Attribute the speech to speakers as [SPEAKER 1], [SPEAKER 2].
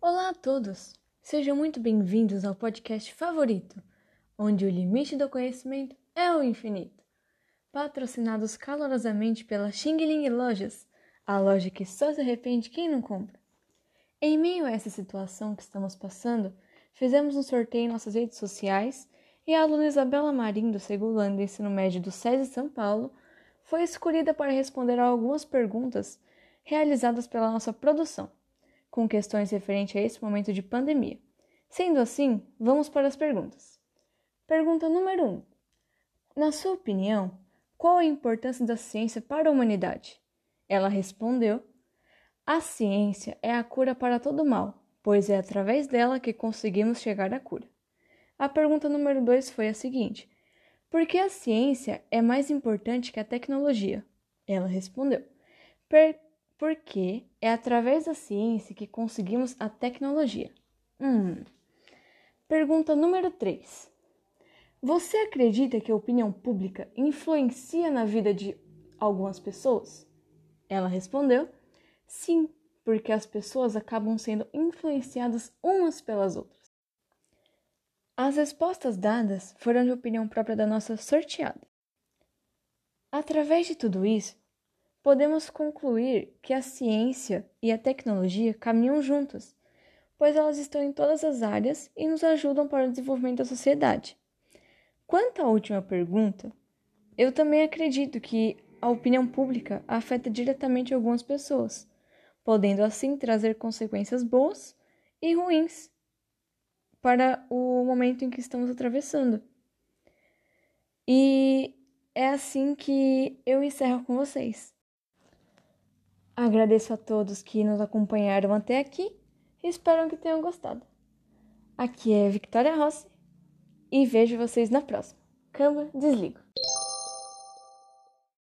[SPEAKER 1] Olá a todos! Sejam muito bem-vindos ao podcast favorito, onde o limite do conhecimento é o infinito. Patrocinados calorosamente pela Xing Ling Lojas, a loja que só se arrepende quem não compra. Em meio a essa situação que estamos passando, fizemos um sorteio em nossas redes sociais e a aluna Isabela Marim, do segundo ano do ensino médio do SESI São Paulo, foi escolhida para responder a algumas perguntas realizadas pela nossa produção, com questões referentes a esse momento de pandemia. Sendo assim, vamos para as perguntas. Pergunta número 1. Um. Na sua opinião, qual a importância da ciência para a humanidade? Ela respondeu: A ciência é a cura para todo mal, pois é através dela que conseguimos chegar à cura. A pergunta número 2 foi a seguinte: Por que a ciência é mais importante que a tecnologia? Ela respondeu: Porque é através da ciência que conseguimos a tecnologia. Hum. Pergunta número 3. Você acredita que a opinião pública influencia na vida de algumas pessoas? Ela respondeu: Sim, porque as pessoas acabam sendo influenciadas umas pelas outras. As respostas dadas foram de opinião própria da nossa sorteada. Através de tudo isso, podemos concluir que a ciência e a tecnologia caminham juntas, pois elas estão em todas as áreas e nos ajudam para o desenvolvimento da sociedade. Quanto à última pergunta, eu também acredito que a opinião pública afeta diretamente algumas pessoas, podendo assim trazer consequências boas e ruins para o momento em que estamos atravessando. E é assim que eu encerro com vocês. Agradeço a todos que nos acompanharam até aqui e espero que tenham gostado. Aqui é Victoria Rossi e vejo vocês na próxima. Câmara, desligo.